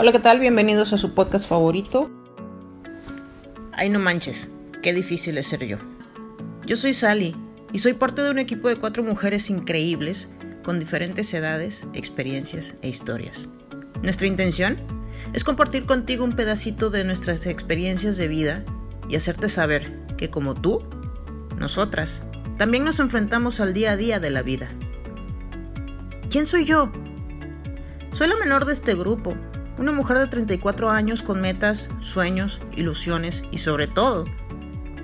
Hola, ¿qué tal? Bienvenidos a su podcast favorito. Ay, no manches, qué difícil es ser yo. Yo soy Sally y soy parte de un equipo de cuatro mujeres increíbles con diferentes edades, experiencias e historias. Nuestra intención es compartir contigo un pedacito de nuestras experiencias de vida y hacerte saber que como tú, nosotras, también nos enfrentamos al día a día de la vida. ¿Quién soy yo? Soy la menor de este grupo una mujer de 34 años con metas, sueños, ilusiones y sobre todo,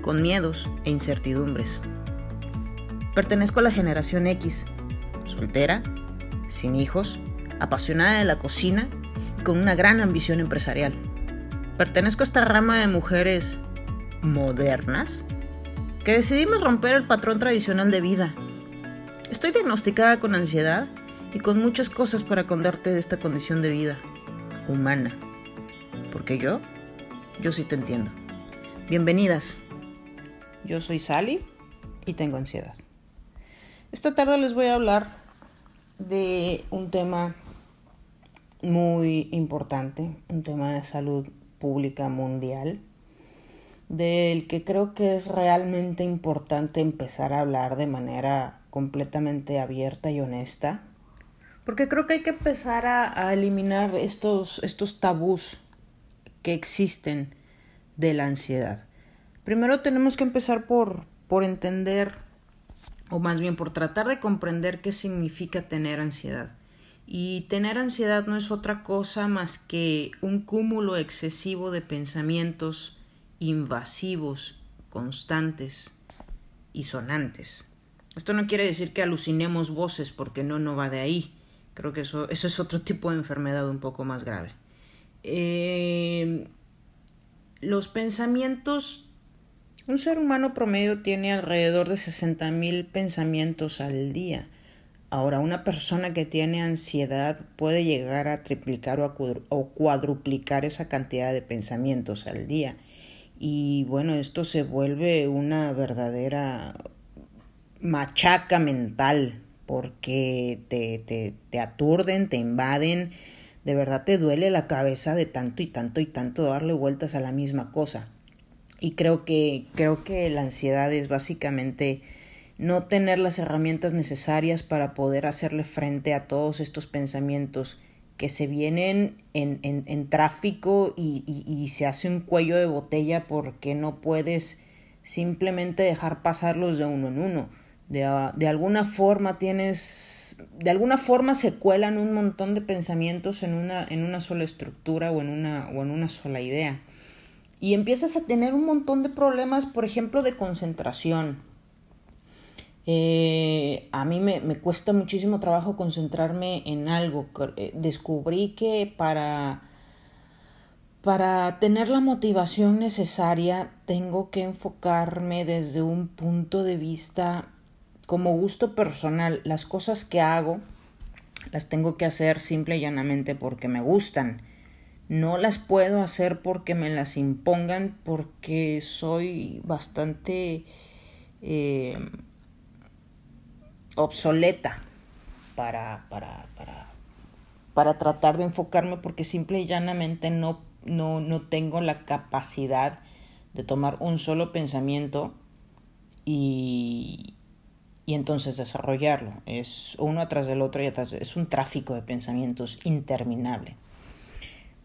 con miedos e incertidumbres. Pertenezco a la generación X, soltera, sin hijos, apasionada de la cocina y con una gran ambición empresarial. Pertenezco a esta rama de mujeres modernas que decidimos romper el patrón tradicional de vida. Estoy diagnosticada con ansiedad y con muchas cosas para contarte de esta condición de vida humana. Porque yo, yo sí te entiendo. Bienvenidas. Yo soy Sally y tengo ansiedad. Esta tarde les voy a hablar de un tema muy importante, un tema de salud pública mundial, del que creo que es realmente importante empezar a hablar de manera completamente abierta y honesta porque creo que hay que empezar a, eliminar estos, estos tabús que existen de la ansiedad. Primero tenemos que empezar por, por entender, o más bien por tratar de comprender qué significa tener ansiedad. Y tener ansiedad no es otra cosa más que un cúmulo excesivo de pensamientos invasivos, constantes y sonantes. Esto no quiere decir que alucinemos voces porque no, no va de ahí. Creo que eso, eso es otro tipo de enfermedad un poco más grave. Eh, los pensamientos, un ser humano promedio tiene alrededor de 60.000 pensamientos al día. Ahora, una persona que tiene ansiedad puede llegar a triplicar o cuadruplicar esa cantidad de pensamientos al día. Y bueno, esto se vuelve una verdadera machaca mental porque te, te, te aturden, te invaden, de verdad te duele la cabeza de tanto y tanto y tanto darle vueltas a la misma cosa. Y creo que, creo que la ansiedad es básicamente no tener las herramientas necesarias para poder hacerle frente a todos estos pensamientos que se vienen en, en, en tráfico y, y, y, se hace un cuello de botella porque no puedes simplemente dejar pasarlos de uno en uno de, ah, de, alguna forma tienes, de alguna forma se cuelan un montón de pensamientos en una, en una sola estructura o en una, o en una sola idea. Y empiezas a tener un montón de problemas, por ejemplo, de concentración. Eh, a mí me, me, cuesta muchísimo trabajo concentrarme en algo. Eh, descubrí que para, para tener la motivación necesaria tengo que enfocarme desde un punto de vista como gusto personal, las cosas que hago las tengo que hacer simple y llanamente porque me gustan. No las puedo hacer porque me las impongan porque soy bastante eh, obsoleta para, para, para, para tratar de enfocarme porque simple y llanamente no, no, no tengo la capacidad de tomar un solo pensamiento y, y entonces desarrollarlo. Es uno atrás del otro y atrás. Es un tráfico de pensamientos interminable.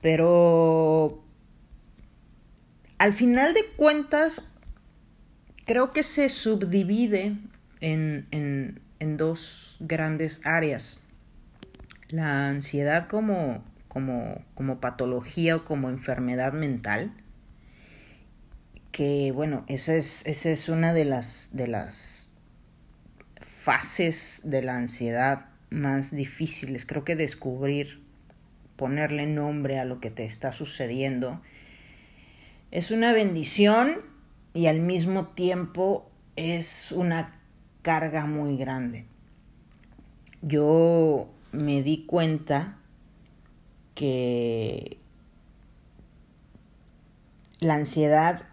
Pero al final de cuentas, creo que se subdivide en, en, en dos grandes áreas. La ansiedad como, como, como patología o como enfermedad mental. Que bueno, esa es, esa es una de las, de las fases de la ansiedad más difíciles. Creo que descubrir, ponerle nombre a lo que te está sucediendo, es una bendición y al mismo tiempo es una carga muy grande. Yo me di cuenta que la ansiedad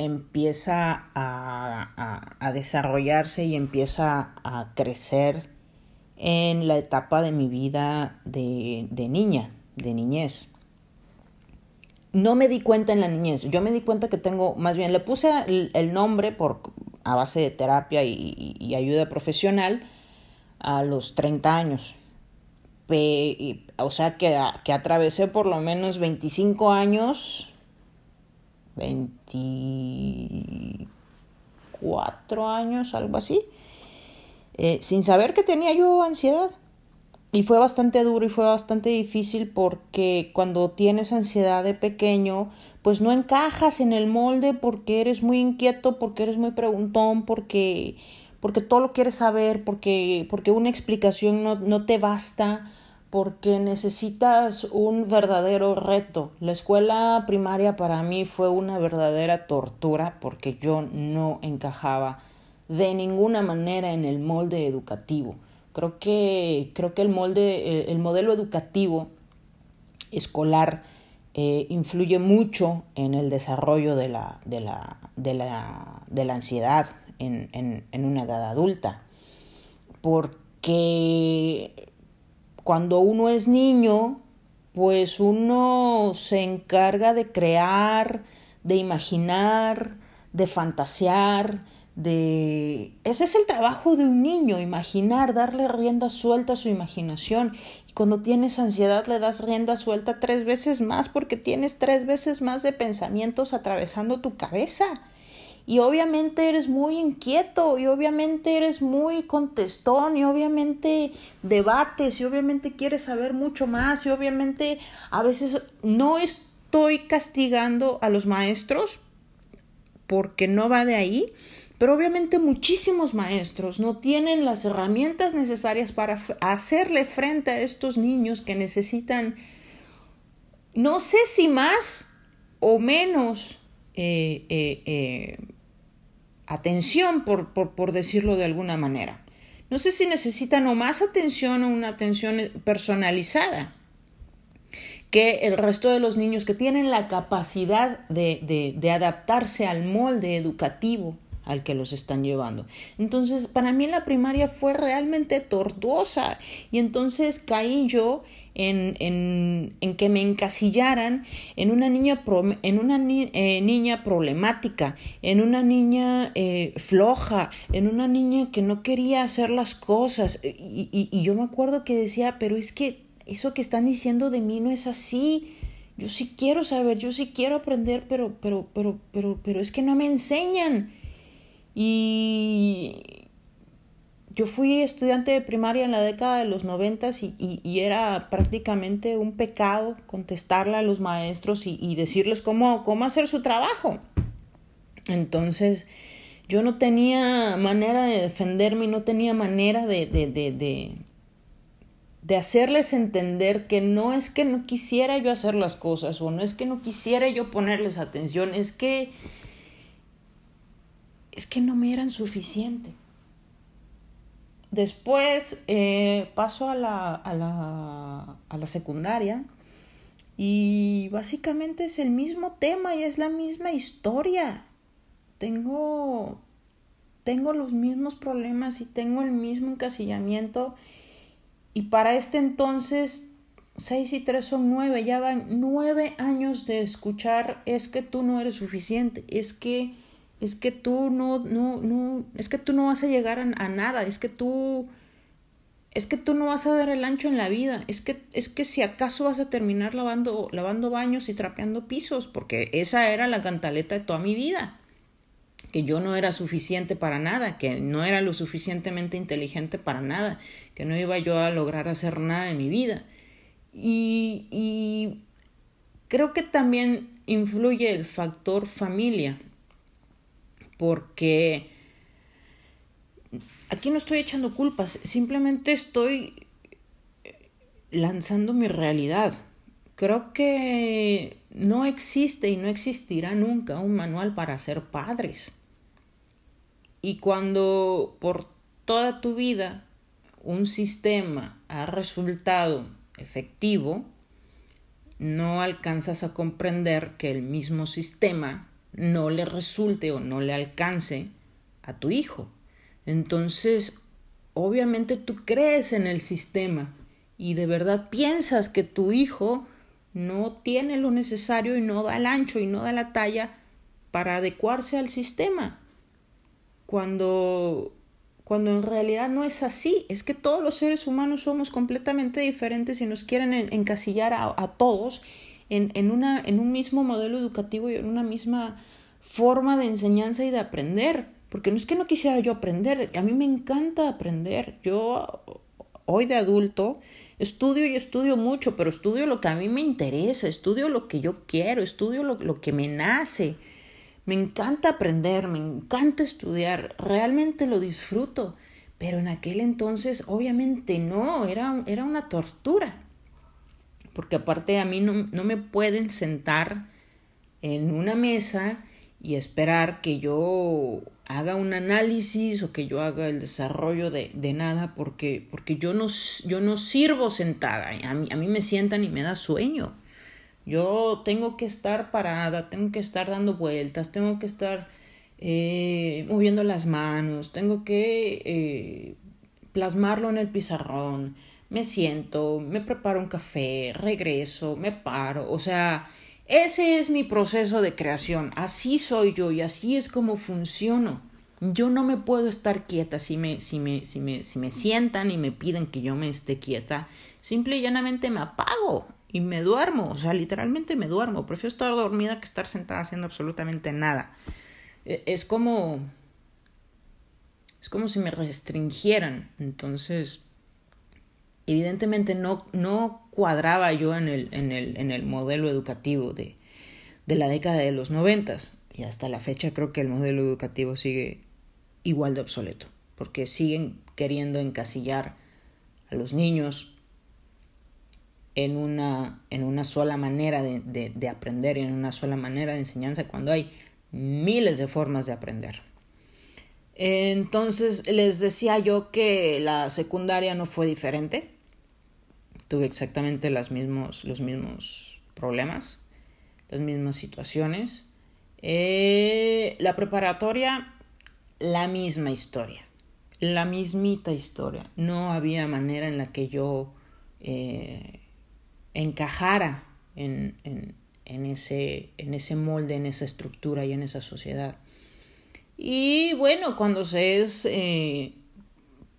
empieza a, desarrollarse y empieza a crecer en la etapa de mi vida de, niña, de niñez. No me di cuenta en la niñez, yo me di cuenta que tengo, más bien le puse el, nombre por, a base de terapia y, ayuda profesional a los 30 años. o sea que, que atravesé por lo menos 25 años, 24 años, algo así, eh, sin saber que tenía yo ansiedad. Y fue bastante duro y fue bastante difícil porque cuando tienes ansiedad de pequeño, pues no encajas en el molde porque eres muy inquieto, porque eres muy preguntón, porque, porque todo lo quieres saber, porque, porque una explicación no, no te basta, porque necesitas un verdadero reto. La escuela primaria para mí fue una verdadera tortura porque yo no encajaba de ninguna manera en el molde educativo. Creo que, creo que el molde, eh, el modelo educativo escolar eh, influye mucho en el desarrollo de la, de la, de la, de la ansiedad en, en, en una edad adulta. Porque cuando uno es niño, pues uno se encarga de crear, de imaginar, de fantasear, de... Ese es el trabajo de un niño, imaginar, darle rienda suelta a su imaginación. Y cuando tienes ansiedad le das rienda suelta tres veces más porque tienes tres veces más de pensamientos atravesando tu cabeza. Y obviamente eres muy inquieto y obviamente eres muy contestón y obviamente debates y obviamente quieres saber mucho más y obviamente a veces no estoy castigando a los maestros porque no va de ahí, pero obviamente muchísimos maestros no tienen las herramientas necesarias para hacerle frente a estos niños que necesitan, no sé si más o menos eh, eh, eh, atención, por, por, por decirlo de alguna manera. No sé si necesitan o más atención o una atención personalizada que el resto de los niños que tienen la capacidad de, de, de adaptarse al molde educativo al que los están llevando. Entonces, para mí la primaria fue realmente tortuosa y entonces caí yo en, en, en que me encasillaran en una niña, en una eh, niña problemática, en una niña eh, floja, en una niña que no quería hacer las cosas. Y, y, y yo me acuerdo que decía, pero es que eso que están diciendo de mí no es así. Yo sí quiero saber, yo sí quiero aprender, pero, pero, pero, pero, pero es que no me enseñan. Y yo fui estudiante de primaria en la década de los noventas y, y, era prácticamente un pecado contestarle a los maestros y, y, decirles cómo, cómo hacer su trabajo. Entonces, yo no tenía manera de defenderme, no tenía manera de, de, de, de, de hacerles entender que no es que no quisiera yo hacer las cosas o no es que no quisiera yo ponerles atención, es que es que no me eran suficiente. Después eh, paso a la, a, la, a la secundaria y básicamente es el mismo tema y es la misma historia. Tengo, tengo los mismos problemas y tengo el mismo encasillamiento y para este entonces seis y tres son nueve, ya van nueve años de escuchar es que tú no eres suficiente, es que es que tú no, no, no, es que tú no vas a llegar a, nada, es que tú, es que tú no vas a dar el ancho en la vida, es que, es que si acaso vas a terminar lavando, lavando baños y trapeando pisos, porque esa era la cantaleta de toda mi vida, que yo no era suficiente para nada, que no era lo suficientemente inteligente para nada, que no iba yo a lograr hacer nada en mi vida. Y, y creo que también influye el factor familia porque aquí no estoy echando culpas, simplemente estoy lanzando mi realidad. Creo que no existe y no existirá nunca un manual para ser padres. Y cuando por toda tu vida un sistema ha resultado efectivo, no alcanzas a comprender que el mismo sistema no le resulte o no le alcance a tu hijo. Entonces, obviamente tú crees en el sistema y de verdad piensas que tu hijo no tiene lo necesario y no da el ancho y no da la talla para adecuarse al sistema. Cuando, cuando en realidad no es así, es que todos los seres humanos somos completamente diferentes y nos quieren encasillar a, a todos en, en, una, en un mismo modelo educativo y en una misma forma de enseñanza y de aprender. Porque no es que no quisiera yo aprender, a mí me encanta aprender. Yo hoy de adulto estudio y estudio mucho, pero estudio lo que a mí me interesa, estudio lo que yo quiero, estudio lo, lo que me nace. Me encanta aprender, me encanta estudiar, realmente lo disfruto. Pero en aquel entonces obviamente no, era, era una tortura. Porque aparte a mí no, no me pueden sentar en una mesa y esperar que yo haga un análisis o que yo haga el desarrollo de, de nada porque, porque yo, no, yo no sirvo sentada. A mí, a mí me sientan y me da sueño. Yo tengo que estar parada, tengo que estar dando vueltas, tengo que estar eh, moviendo las manos, tengo que eh, plasmarlo en el pizarrón. Me siento, me preparo un café, regreso, me paro. O sea, ese es mi proceso de creación, así soy yo y así es como funciono. Yo no me puedo estar quieta si me, si me, si me, si me sientan y me piden que yo me esté quieta. Simple y llanamente me apago y me duermo. O sea, literalmente me duermo. Prefiero estar dormida que estar sentada haciendo absolutamente nada. E, es como. Es como si me restringieran. Entonces, evidentemente no, no cuadraba yo en el, en el, en el modelo educativo de, de la década de los noventas. Y hasta la fecha creo que el modelo educativo sigue igual de obsoleto, porque siguen queriendo encasillar a los niños en una, en una sola manera de, de, de aprender y en una sola manera de enseñanza cuando hay miles de formas de aprender. Entonces les decía yo que la secundaria no fue diferente tuve exactamente mismos, los mismos problemas, las mismas situaciones. Eh, la preparatoria, la misma historia, la mismita historia. No había manera en la que yo eh, encajara en, en, en, ese, en ese molde, en esa estructura y en esa sociedad. Y bueno, cuando se es eh,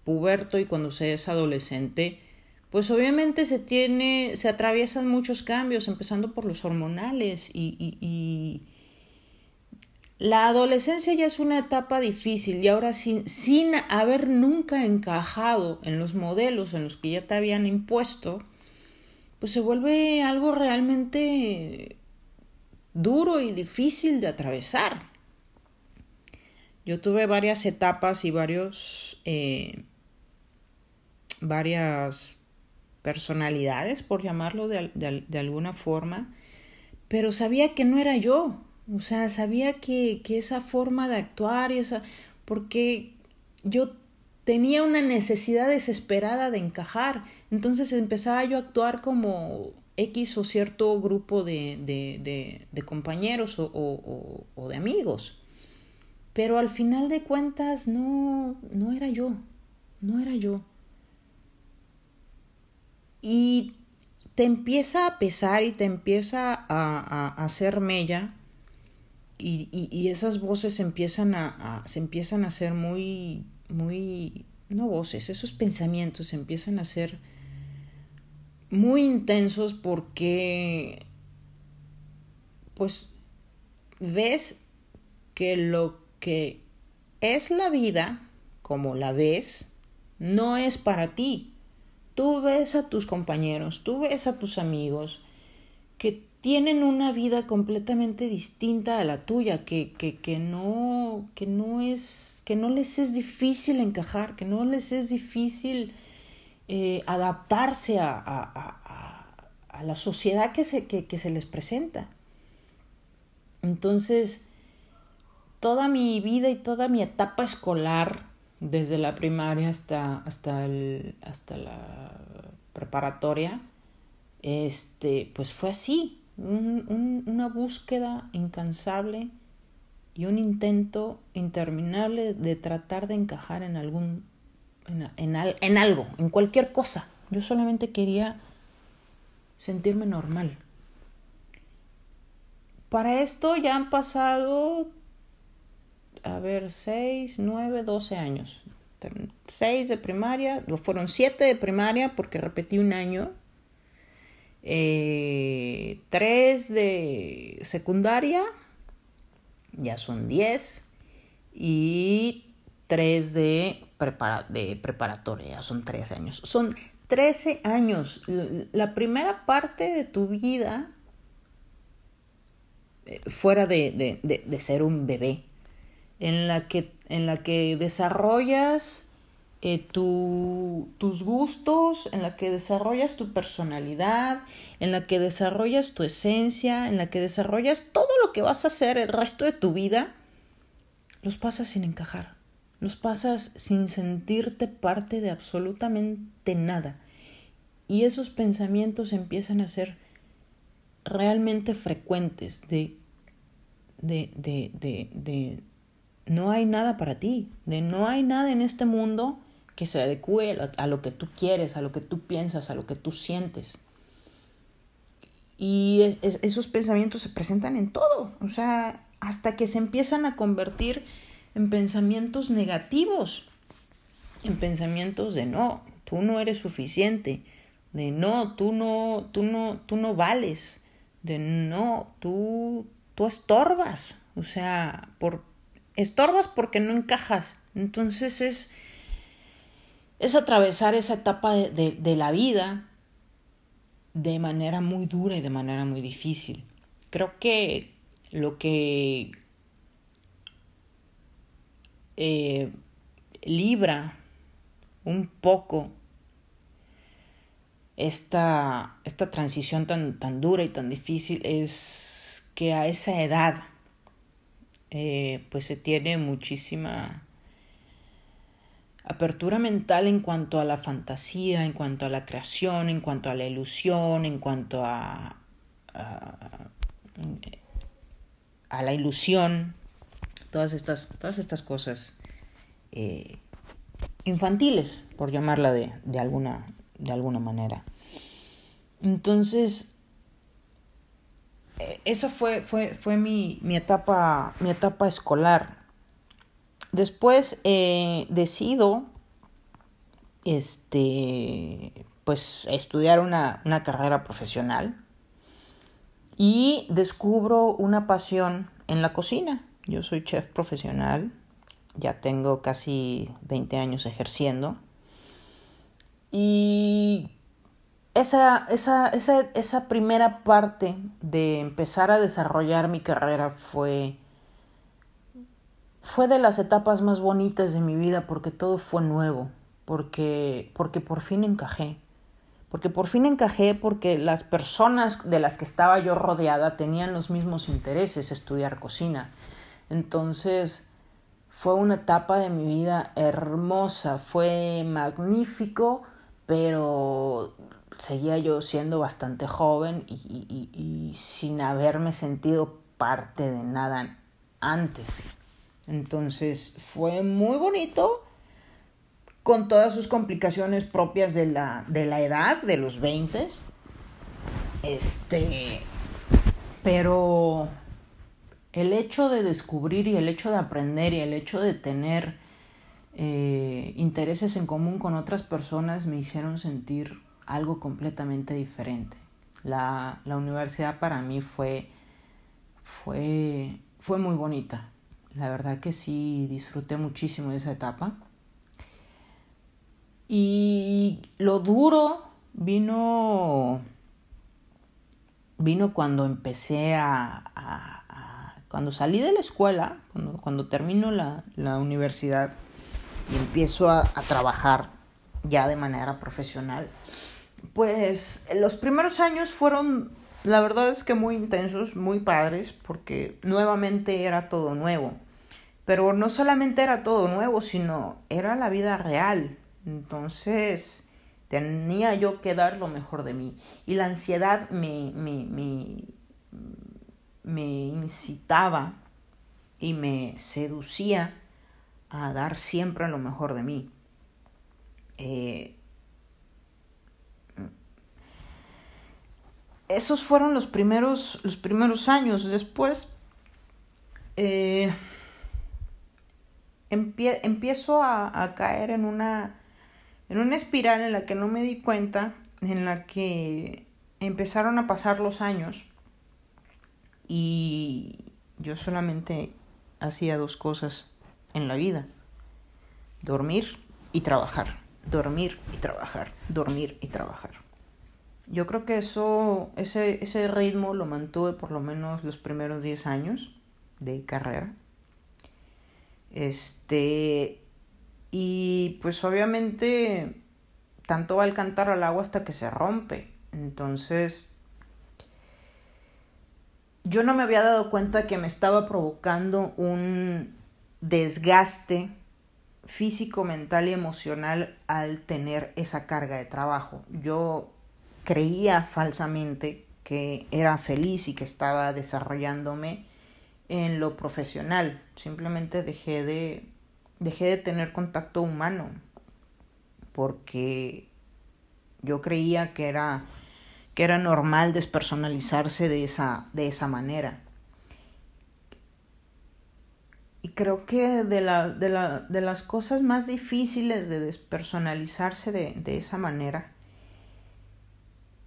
puberto y cuando se es adolescente, pues obviamente se tiene, se atraviesan muchos cambios, empezando por los hormonales y, la adolescencia ya es una etapa difícil y ahora sin, sin haber nunca encajado en los modelos en los que ya te habían impuesto, pues se vuelve algo realmente duro y difícil de atravesar. Yo tuve varias etapas y varios, eh, varias personalidades, por llamarlo de, de, alguna forma, pero sabía que no era yo, o sea, sabía que, que esa forma de actuar y esa, porque yo tenía una necesidad desesperada de encajar, entonces empezaba yo a actuar como X o cierto grupo de, de, de, de compañeros o, o, o, de amigos. Pero al final de cuentas no, no era yo, no era yo y te empieza a pesar y te empieza a, a, a hacer mella y, y, y, esas voces empiezan a, a, se empiezan a hacer muy, muy, no voces, esos pensamientos empiezan a ser muy intensos porque pues ves que lo que es la vida, como la ves, no es para ti. Tú ves a tus compañeros, tú ves a tus amigos que tienen una vida completamente distinta a la tuya, que, que, que, no, que no es, que no les es difícil encajar, que no les es difícil eh, adaptarse a, a, a, a, la sociedad que se, que, que se les presenta. Entonces, toda mi vida y toda mi etapa escolar desde la primaria hasta, hasta, el, hasta la preparatoria, este, pues fue así, un, un, una búsqueda incansable y un intento interminable de tratar de encajar en algún, en, en, en algo, en cualquier cosa, Yo solamente quería sentirme normal. Para esto ya han pasado, a ver, 6, 9, 12 años. 6 de primaria, fueron 7 de primaria porque repetí un año. Eh, 3 de secundaria, ya son 10. Y 3 de, preparatoria, ya son 13 años. Son 13 años. La primera parte de tu vida eh, fuera de, ser un bebé, en la que, en la que desarrollas eh, tus gustos, en la que desarrollas tu personalidad, en la que desarrollas tu esencia, en la que desarrollas todo lo que vas a hacer el resto de tu vida, los pasas sin encajar, los pasas sin sentirte parte de absolutamente nada. Y esos pensamientos empiezan a ser realmente frecuentes de, de, de, de no hay nada para ti, de no hay nada en este mundo que se adecue a lo que tú quieres, a lo que tú piensas, a lo que tú sientes. Y esos pensamientos se presentan en todo, o sea, hasta que se empiezan a convertir en pensamientos negativos, en pensamientos de no, tú no eres suficiente, de no, tú no, tú no, tú no vales, de no, tú, tú estorbas, o sea, por, estorbas porque no encajas. Entonces es, es atravesar esa etapa de, de, la vida de manera muy dura y de manera muy difícil. Creo que lo que eh, libra un poco esta, esta transición tan, tan dura y tan difícil es que a esa edad eh, pues se tiene muchísima apertura mental en cuanto a la fantasía, en cuanto a la creación, en cuanto a la ilusión, en cuanto a, a, la ilusión, todas estas, todas estas cosas eh, infantiles, por llamarla de, de, alguna, de alguna manera. Entonces, esa fue, fue, fue mi, mi, etapa, mi etapa escolar. Después eh, decido este, pues, estudiar una, una carrera profesional y descubro una pasión en la cocina. Yo soy chef profesional, ya tengo casi 20 años ejerciendo. Y esa, esa, esa, esa primera parte de empezar a desarrollar mi carrera fue, fue de las etapas más bonitas de mi vida porque todo fue nuevo, porque, porque por fin encajé. Porque por fin encajé porque las personas de las que estaba yo rodeada tenían los mismos intereses, estudiar cocina. Entonces fue una etapa de mi vida hermosa, fue magnífico, pero seguía yo siendo bastante joven y, sin haberme sentido parte de nada antes. Entonces fue muy bonito con todas sus complicaciones propias de la, de la edad, de los 20. Este, pero el hecho de descubrir y el hecho de aprender y el hecho de tener eh, intereses en común con otras personas me hicieron sentir algo completamente diferente. La, la universidad para mí fue, fue, fue muy bonita. La verdad que sí disfruté muchísimo de esa etapa. Y lo duro vino, vino cuando empecé a, a, cuando salí de la escuela, cuando, cuando termino la, la universidad y empiezo a, a trabajar ya de manera profesional pues los primeros años fueron, la verdad es que muy intensos, muy padres, porque nuevamente era todo nuevo. Pero no solamente era todo nuevo, sino era la vida real. Entonces tenía yo que dar lo mejor de mí. Y la ansiedad me, me, me, me incitaba y me seducía a dar siempre lo mejor de mí. Eh, esos fueron los primeros, los primeros años. Después eh, empiezo a, caer en una, en una espiral en la que no me di cuenta, en la que empezaron a pasar los años y yo solamente hacía dos cosas en la vida. Dormir y trabajar. Dormir y trabajar. Dormir y trabajar. Yo creo que eso, ese, ese ritmo lo mantuve por lo menos los primeros 10 años de carrera. Este, y pues obviamente tanto va el cantar al agua hasta que se rompe. Entonces, yo no me había dado cuenta que me estaba provocando un desgaste físico, mental y emocional al tener esa carga de trabajo. Yo creía falsamente que era feliz y que estaba desarrollándome en lo profesional. Simplemente dejé de, dejé de tener contacto humano porque yo creía que era, que era normal despersonalizarse de esa, de esa manera. Y creo que de, la, de, la, de las cosas más difíciles de despersonalizarse de, de esa manera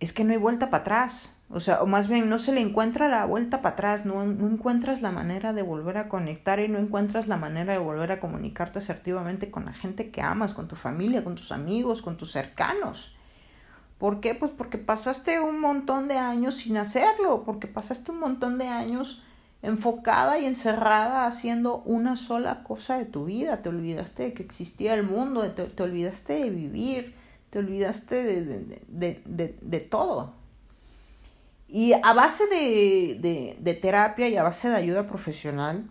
es que no hay vuelta para atrás. O sea, o más bien no se le encuentra la vuelta para atrás, no, encuentras la manera de volver a conectar y no encuentras la manera de volver a comunicarte asertivamente con la gente que amas, con tu familia, con tus amigos, con tus cercanos. ¿Por qué? Pues porque pasaste un montón de años sin hacerlo, porque pasaste un montón de años enfocada y encerrada haciendo una sola cosa de tu vida. Te olvidaste de que existía el mundo, te olvidaste de vivir, te olvidaste de, de, de, de todo. Y a base de, terapia y a base de ayuda profesional,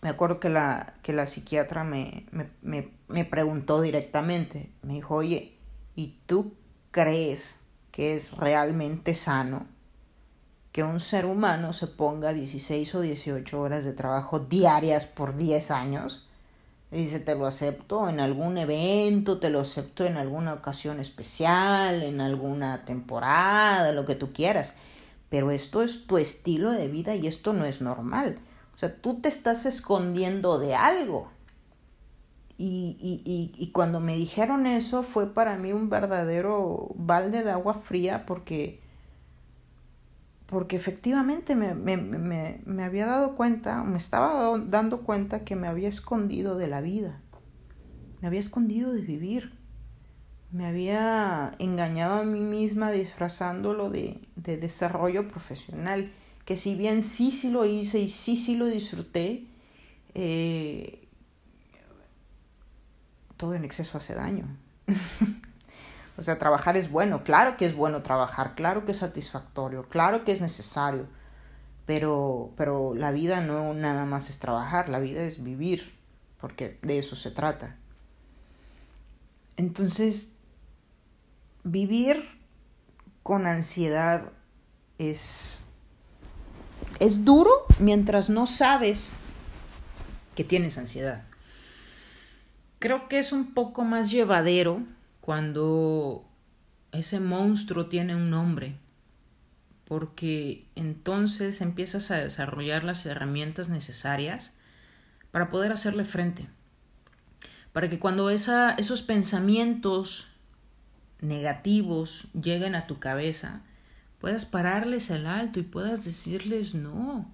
me acuerdo que la, que la psiquiatra me, me, me, preguntó directamente, me dijo, oye, ¿y tú crees que es realmente sano que un ser humano se ponga 16 o 18 horas de trabajo diarias por 10 años? Dice, te lo acepto en algún evento, te lo acepto en alguna ocasión especial, en alguna temporada, lo que tú quieras. Pero esto es tu estilo de vida y esto no es normal. O sea, tú te estás escondiendo de algo. Y, y, y, y cuando me dijeron eso fue para mí un verdadero balde de agua fría porque porque efectivamente me, me, me, me, había dado cuenta, me estaba dando cuenta que me había escondido de la vida, me había escondido de vivir, me había engañado a mí misma disfrazándolo de, de desarrollo profesional, que si bien sí, sí lo hice y sí, sí lo disfruté, eh, todo en exceso hace daño. O sea, trabajar es bueno, claro que es bueno trabajar, claro que es satisfactorio, claro que es necesario, pero, pero la vida no nada más es trabajar, la vida es vivir, porque de eso se trata. Entonces, vivir con ansiedad es, es duro mientras no sabes que tienes ansiedad. Creo que es un poco más llevadero cuando ese monstruo tiene un nombre, porque entonces empiezas a desarrollar las herramientas necesarias para poder hacerle frente, para que cuando esa, esos pensamientos negativos lleguen a tu cabeza, puedas pararles el alto y puedas decirles no,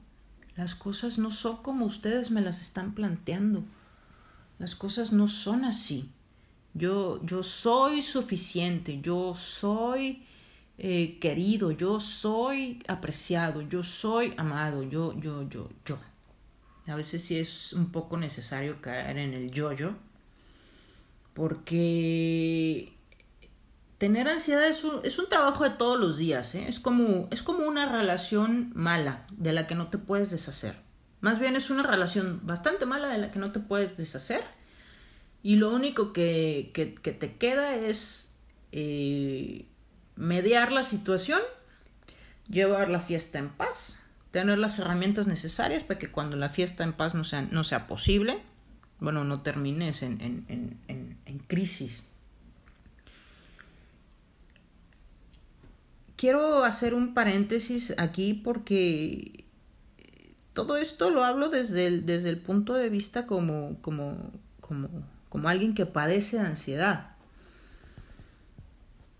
las cosas no son como ustedes me las están planteando, las cosas no son así. Yo, yo soy suficiente, yo soy eh, querido, yo soy apreciado, yo soy amado, yo, yo, yo, yo. A veces sí es un poco necesario caer en el yo-yo, porque tener ansiedad es un, es un, trabajo de todos los días, ¿eh? es, como, es como una relación mala de la que no te puedes deshacer. Más bien es una relación bastante mala de la que no te puedes deshacer y lo único que, que, te queda es eh, mediar la situación, llevar la fiesta en paz, tener las herramientas necesarias para que cuando la fiesta en paz no sea, no sea posible, bueno, no termines en, en, en, en crisis. quiero hacer un paréntesis aquí porque todo esto lo hablo desde el, desde el punto de vista como, como, como, como alguien que padece ansiedad.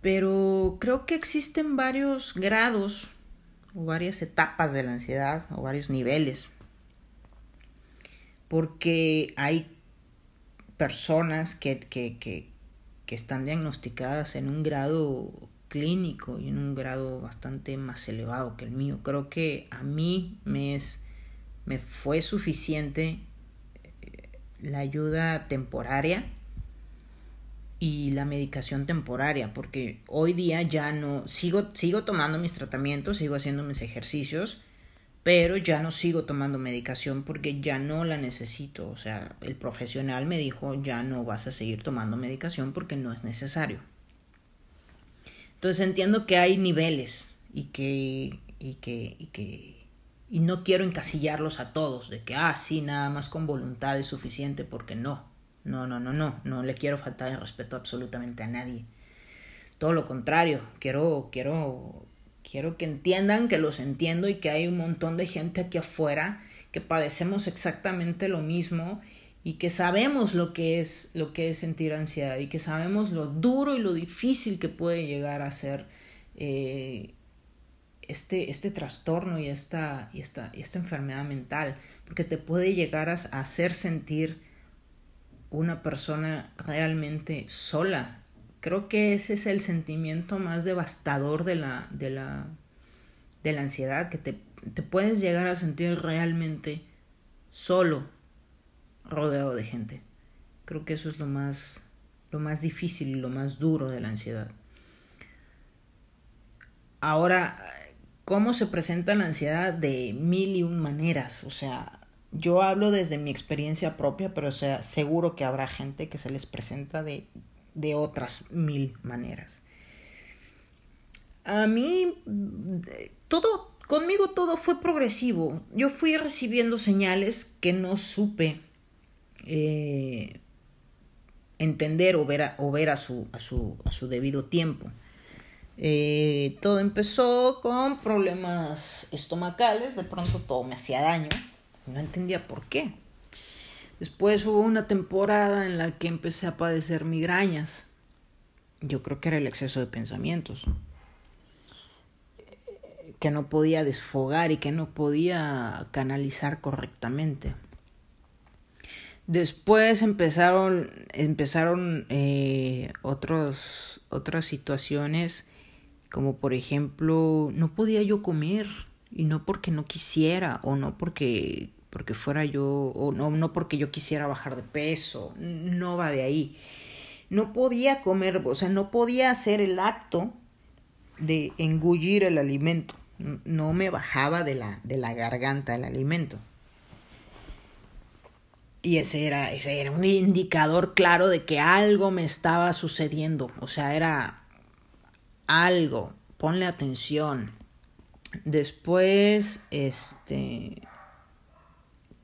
Pero creo que existen varios grados o varias etapas de la ansiedad o varios niveles. Porque hay personas que, que, que, están diagnosticadas en un grado clínico y en un grado bastante más elevado que el mío. Creo que a mí me es me fue suficiente la ayuda temporaria y la medicación temporaria, porque hoy día ya no sigo, sigo tomando mis tratamientos, sigo haciendo mis ejercicios, pero ya no sigo tomando medicación porque ya no la necesito. O sea, el profesional me dijo ya no vas a seguir tomando medicación porque no es necesario. Entonces entiendo que hay niveles y que, y que, y que, y no quiero encasillarlos a todos de que, ah, sí, nada más con voluntad es suficiente porque no. No, no, no, no, no le quiero faltar el respeto absolutamente a nadie. Todo lo contrario, quiero, quiero, quiero que entiendan que los entiendo y que hay un montón de gente aquí afuera que padecemos exactamente lo mismo y que sabemos lo que es lo que es sentir ansiedad y que sabemos lo duro y lo difícil que puede llegar a ser eh, este, este trastorno y esta, y, esta, y esta enfermedad mental, porque te puede llegar a hacer sentir una persona realmente sola. Creo que ese es el sentimiento más devastador de la, de la, de la ansiedad, que te, te puedes llegar a sentir realmente solo, rodeado de gente. Creo que eso es lo más, lo más difícil y lo más duro de la ansiedad. Ahora, ¿cómo se presenta la ansiedad? De mil y un maneras. O sea, yo hablo desde mi experiencia propia, pero sea, seguro que habrá gente que se les presenta de, de otras mil maneras. A mí, todo, conmigo todo fue progresivo. Yo fui recibiendo señales que no supe eh, entender o ver, a, o ver a, su, a, su, a su debido tiempo. Eh, todo empezó con problemas estomacales, de pronto todo me hacía daño no entendía por qué. Después hubo una temporada en la que empecé a padecer migrañas. Yo creo que era el exceso de pensamientos. Que no podía desfogar y que no podía canalizar correctamente. Después empezaron, empezaron eh, otros, otras situaciones, como por ejemplo, no podía yo comer y no porque no quisiera o no porque porque fuera yo o no no porque yo quisiera bajar de peso, no va de ahí. No podía comer, o sea, no podía hacer el acto de engullir el alimento. No me bajaba de la, de la garganta el alimento. Y ese era, ese era un indicador claro de que algo me estaba sucediendo. O sea, era algo. Ponle atención. Después, este,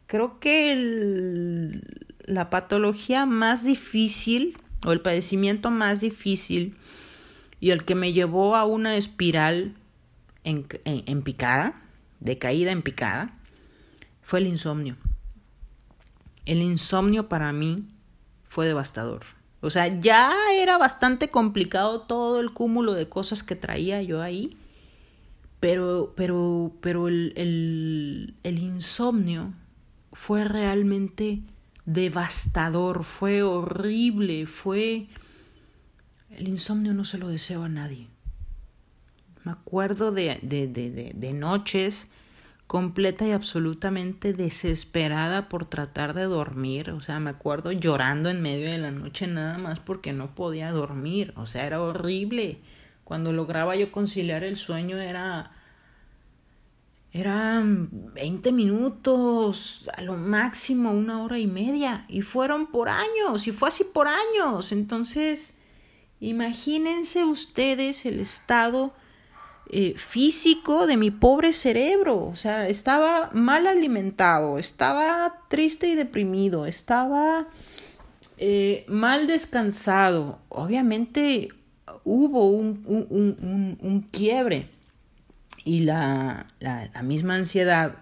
creo que la patología más difícil o el padecimiento más difícil y el que me llevó a una espiral en, en picada, de caída en picada, fue el insomnio. El insomnio para mí fue devastador. O sea, ya era bastante complicado todo el cúmulo de cosas que traía yo ahí pero, pero, pero el, el, el insomnio fue realmente devastador, fue horrible, fue... El insomnio no se lo deseo a nadie. Me acuerdo de, de, de, de, noches completa y absolutamente desesperada por tratar de dormir. O sea, me acuerdo llorando en medio de la noche nada más porque no podía dormir. O sea, era horrible. Cuando lograba yo conciliar el sueño era eran 20 minutos, a lo máximo una hora y media, y fueron por años, y fue así por años. Entonces, imagínense ustedes el estado eh, físico de mi pobre cerebro. O sea, estaba mal alimentado, estaba triste y deprimido, estaba eh, mal descansado. Obviamente hubo un, un, un, quiebre y la, la, la misma ansiedad,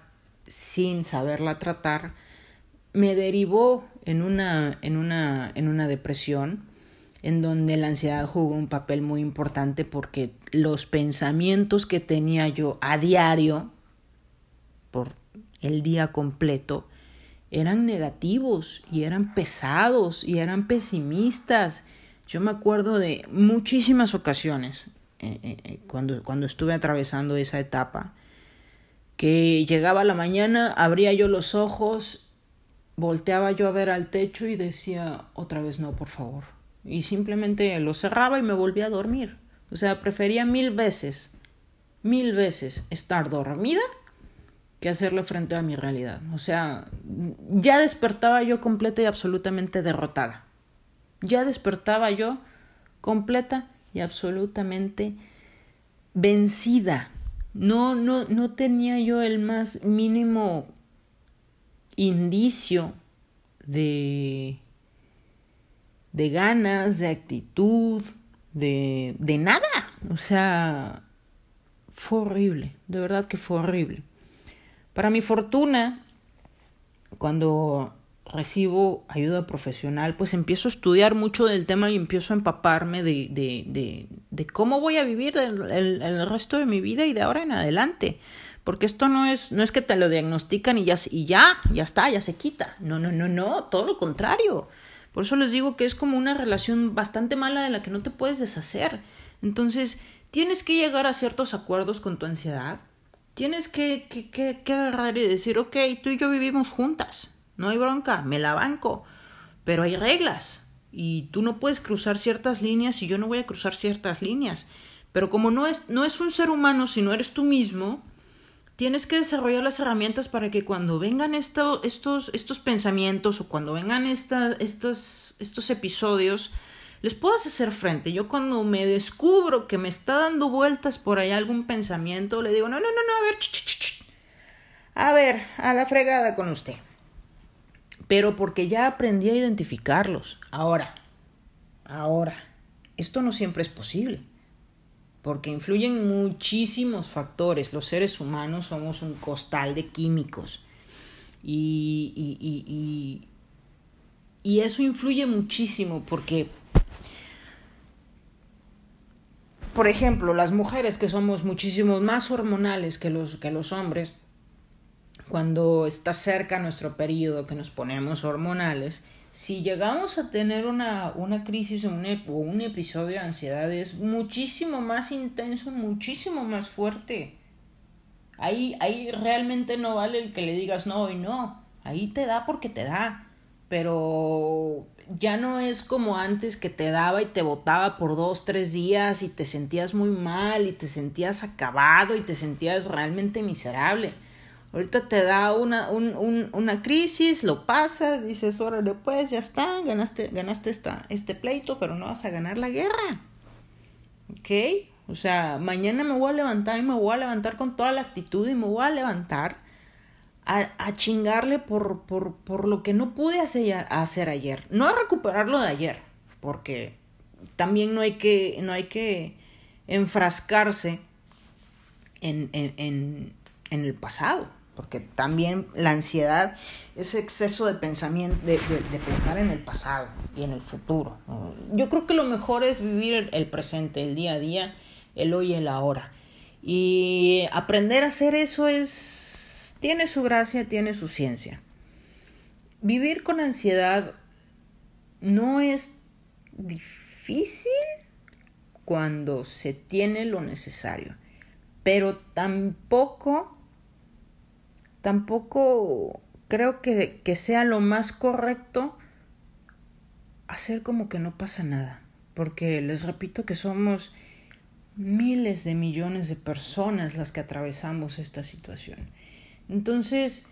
sin saberla tratar, me derivó en una, en una, en una depresión en donde la ansiedad jugó un papel muy importante porque los pensamientos que tenía yo a diario, por el día completo, eran negativos y eran pesados y eran pesimistas. Yo me acuerdo de muchísimas ocasiones eh, eh, eh, cuando, cuando estuve atravesando esa etapa, que llegaba la mañana, abría yo los ojos, volteaba yo a ver al techo y decía, otra vez no, por favor y simplemente lo cerraba y me volvía a dormir. O sea, prefería mil veces, mil veces estar dormida que hacerle frente a mi realidad. O sea, ya despertaba yo completa y absolutamente derrotada. Ya despertaba yo completa y absolutamente vencida. No, no, no tenía yo el más mínimo indicio de de ganas, de actitud, de, de nada. O sea, fue horrible, de verdad que fue horrible. Para mi fortuna, cuando recibo ayuda profesional, pues empiezo a estudiar mucho del tema y empiezo a empaparme de, de, de, de cómo voy a vivir el, el, el, resto de mi vida y de ahora en adelante. Porque esto no es, no es que te lo diagnostican y ya, y ya, ya está, ya se quita. No, no, no, no, todo lo contrario. Por eso les digo que es como una relación bastante mala de la que no te puedes deshacer. Entonces, tienes que llegar a ciertos acuerdos con tu ansiedad. Tienes que, que, que, que agarrar y decir, ok, tú y yo vivimos juntas. No hay bronca, me la banco. Pero hay reglas. Y tú no puedes cruzar ciertas líneas y yo no voy a cruzar ciertas líneas. Pero como no es, no es un ser humano, sino eres tú mismo, tienes que desarrollar las herramientas para que cuando vengan estos, estos pensamientos o cuando vengan estos, estos episodios, les puedas hacer frente. Yo cuando me descubro que me está dando vueltas por ahí algún pensamiento, le digo, no, no, no, no, a ver, a ver, a la fregada con usted. Pero porque ya aprendí a identificarlos. Ahora, ahora, esto no siempre es posible porque influyen muchísimos factores. Los seres humanos somos un costal de químicos y, y, y, eso influye muchísimo porque, por ejemplo, las mujeres que somos muchísimo más hormonales que los, que los hombres, cuando está cerca nuestro periodo que nos ponemos hormonales, si llegamos a tener una, una crisis o un, episodio de ansiedad es muchísimo más intenso, muchísimo más fuerte. Ahí, ahí realmente no vale el que le digas no y no. Ahí te da porque te da. Pero ya no es como antes que te daba y te botaba por dos, tres días y te sentías muy mal y te sentías acabado y te sentías realmente miserable. Ahorita te da una, un, una crisis, lo pasas, dices, órale, pues ya está, ganaste, ganaste esta, este pleito, pero no vas a ganar la guerra. ¿Ok? O sea, mañana me voy a levantar y me voy a levantar con toda la actitud y me voy a levantar a, a chingarle por, por, por, lo que no pude hacer, ayer. No a recuperarlo de ayer, porque también no hay que, no hay que enfrascarse en, en, en, en el pasado porque también la ansiedad es exceso de pensamiento, de, pensar en el pasado y en el futuro. Yo creo que lo mejor es vivir el presente, el día a día, el hoy y el ahora. Y aprender a hacer eso es, tiene su gracia, tiene su ciencia. Vivir con ansiedad no es difícil cuando se tiene lo necesario, pero tampoco tampoco creo que, sea lo más correcto hacer como que no pasa nada. Porque les repito que somos miles de millones de personas las que atravesamos esta situación. Entonces,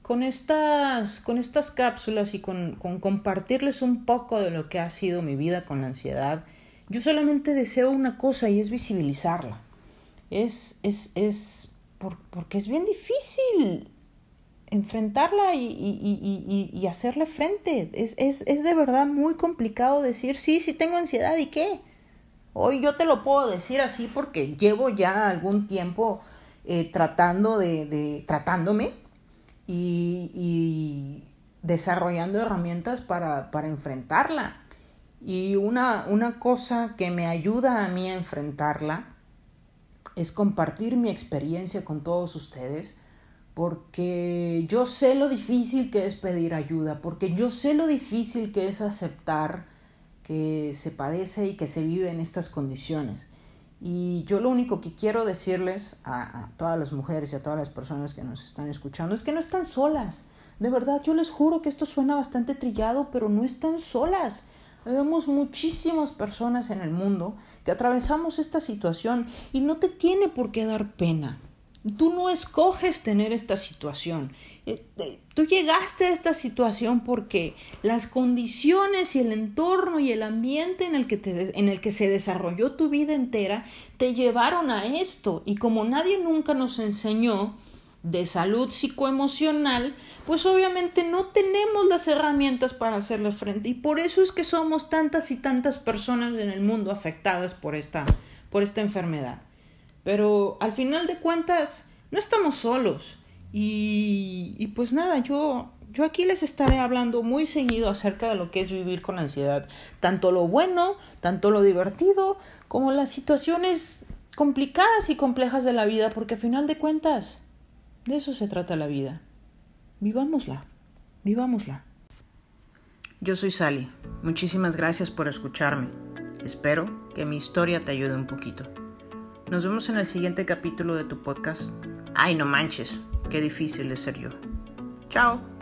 con estas, con estas cápsulas y con, con, compartirles un poco de lo que ha sido mi vida con la ansiedad, yo solamente deseo una cosa y es visibilizarla. Es, es, es porque es bien difícil enfrentarla y, y, y, y hacerle frente. Es, es, es, de verdad muy complicado decir, sí, sí tengo ansiedad y qué. Hoy yo te lo puedo decir así porque llevo ya algún tiempo eh, tratando de, tratándome y, desarrollando herramientas para, para enfrentarla. Y una, una cosa que me ayuda a mí a enfrentarla es compartir mi experiencia con todos ustedes porque yo sé lo difícil que es pedir ayuda, porque yo sé lo difícil que es aceptar que se padece y que se vive en estas condiciones. Y yo lo único que quiero decirles a, todas las mujeres y a todas las personas que nos están escuchando es que no están solas. De verdad, yo les juro que esto suena bastante trillado, pero no están solas. Vemos muchísimas personas en el mundo que atravesamos esta situación y no te tiene por qué dar pena. Tú no escoges tener esta situación. Eh, eh, tú llegaste a esta situación porque las condiciones y el entorno y el ambiente en el que, te, en el que se desarrolló tu vida entera te llevaron a esto. Y como nadie nunca nos enseñó de salud psicoemocional, pues obviamente no tenemos las herramientas para hacerle frente. Y por eso es que somos tantas y tantas personas en el mundo afectadas por esta, por esta enfermedad. Pero al final de cuentas, no estamos solos. Y, y, pues nada, yo, yo aquí les estaré hablando muy seguido acerca de lo que es vivir con ansiedad. Tanto lo bueno, tanto lo divertido, como las situaciones complicadas y complejas de la vida, porque al final de cuentas, de eso se trata la vida. Vivámosla, vivámosla. Yo soy Sally. Muchísimas gracias por escucharme. Espero que mi historia te ayude un poquito. Nos vemos en el siguiente capítulo de tu podcast. Ay, no manches, qué difícil es ser yo. Chao.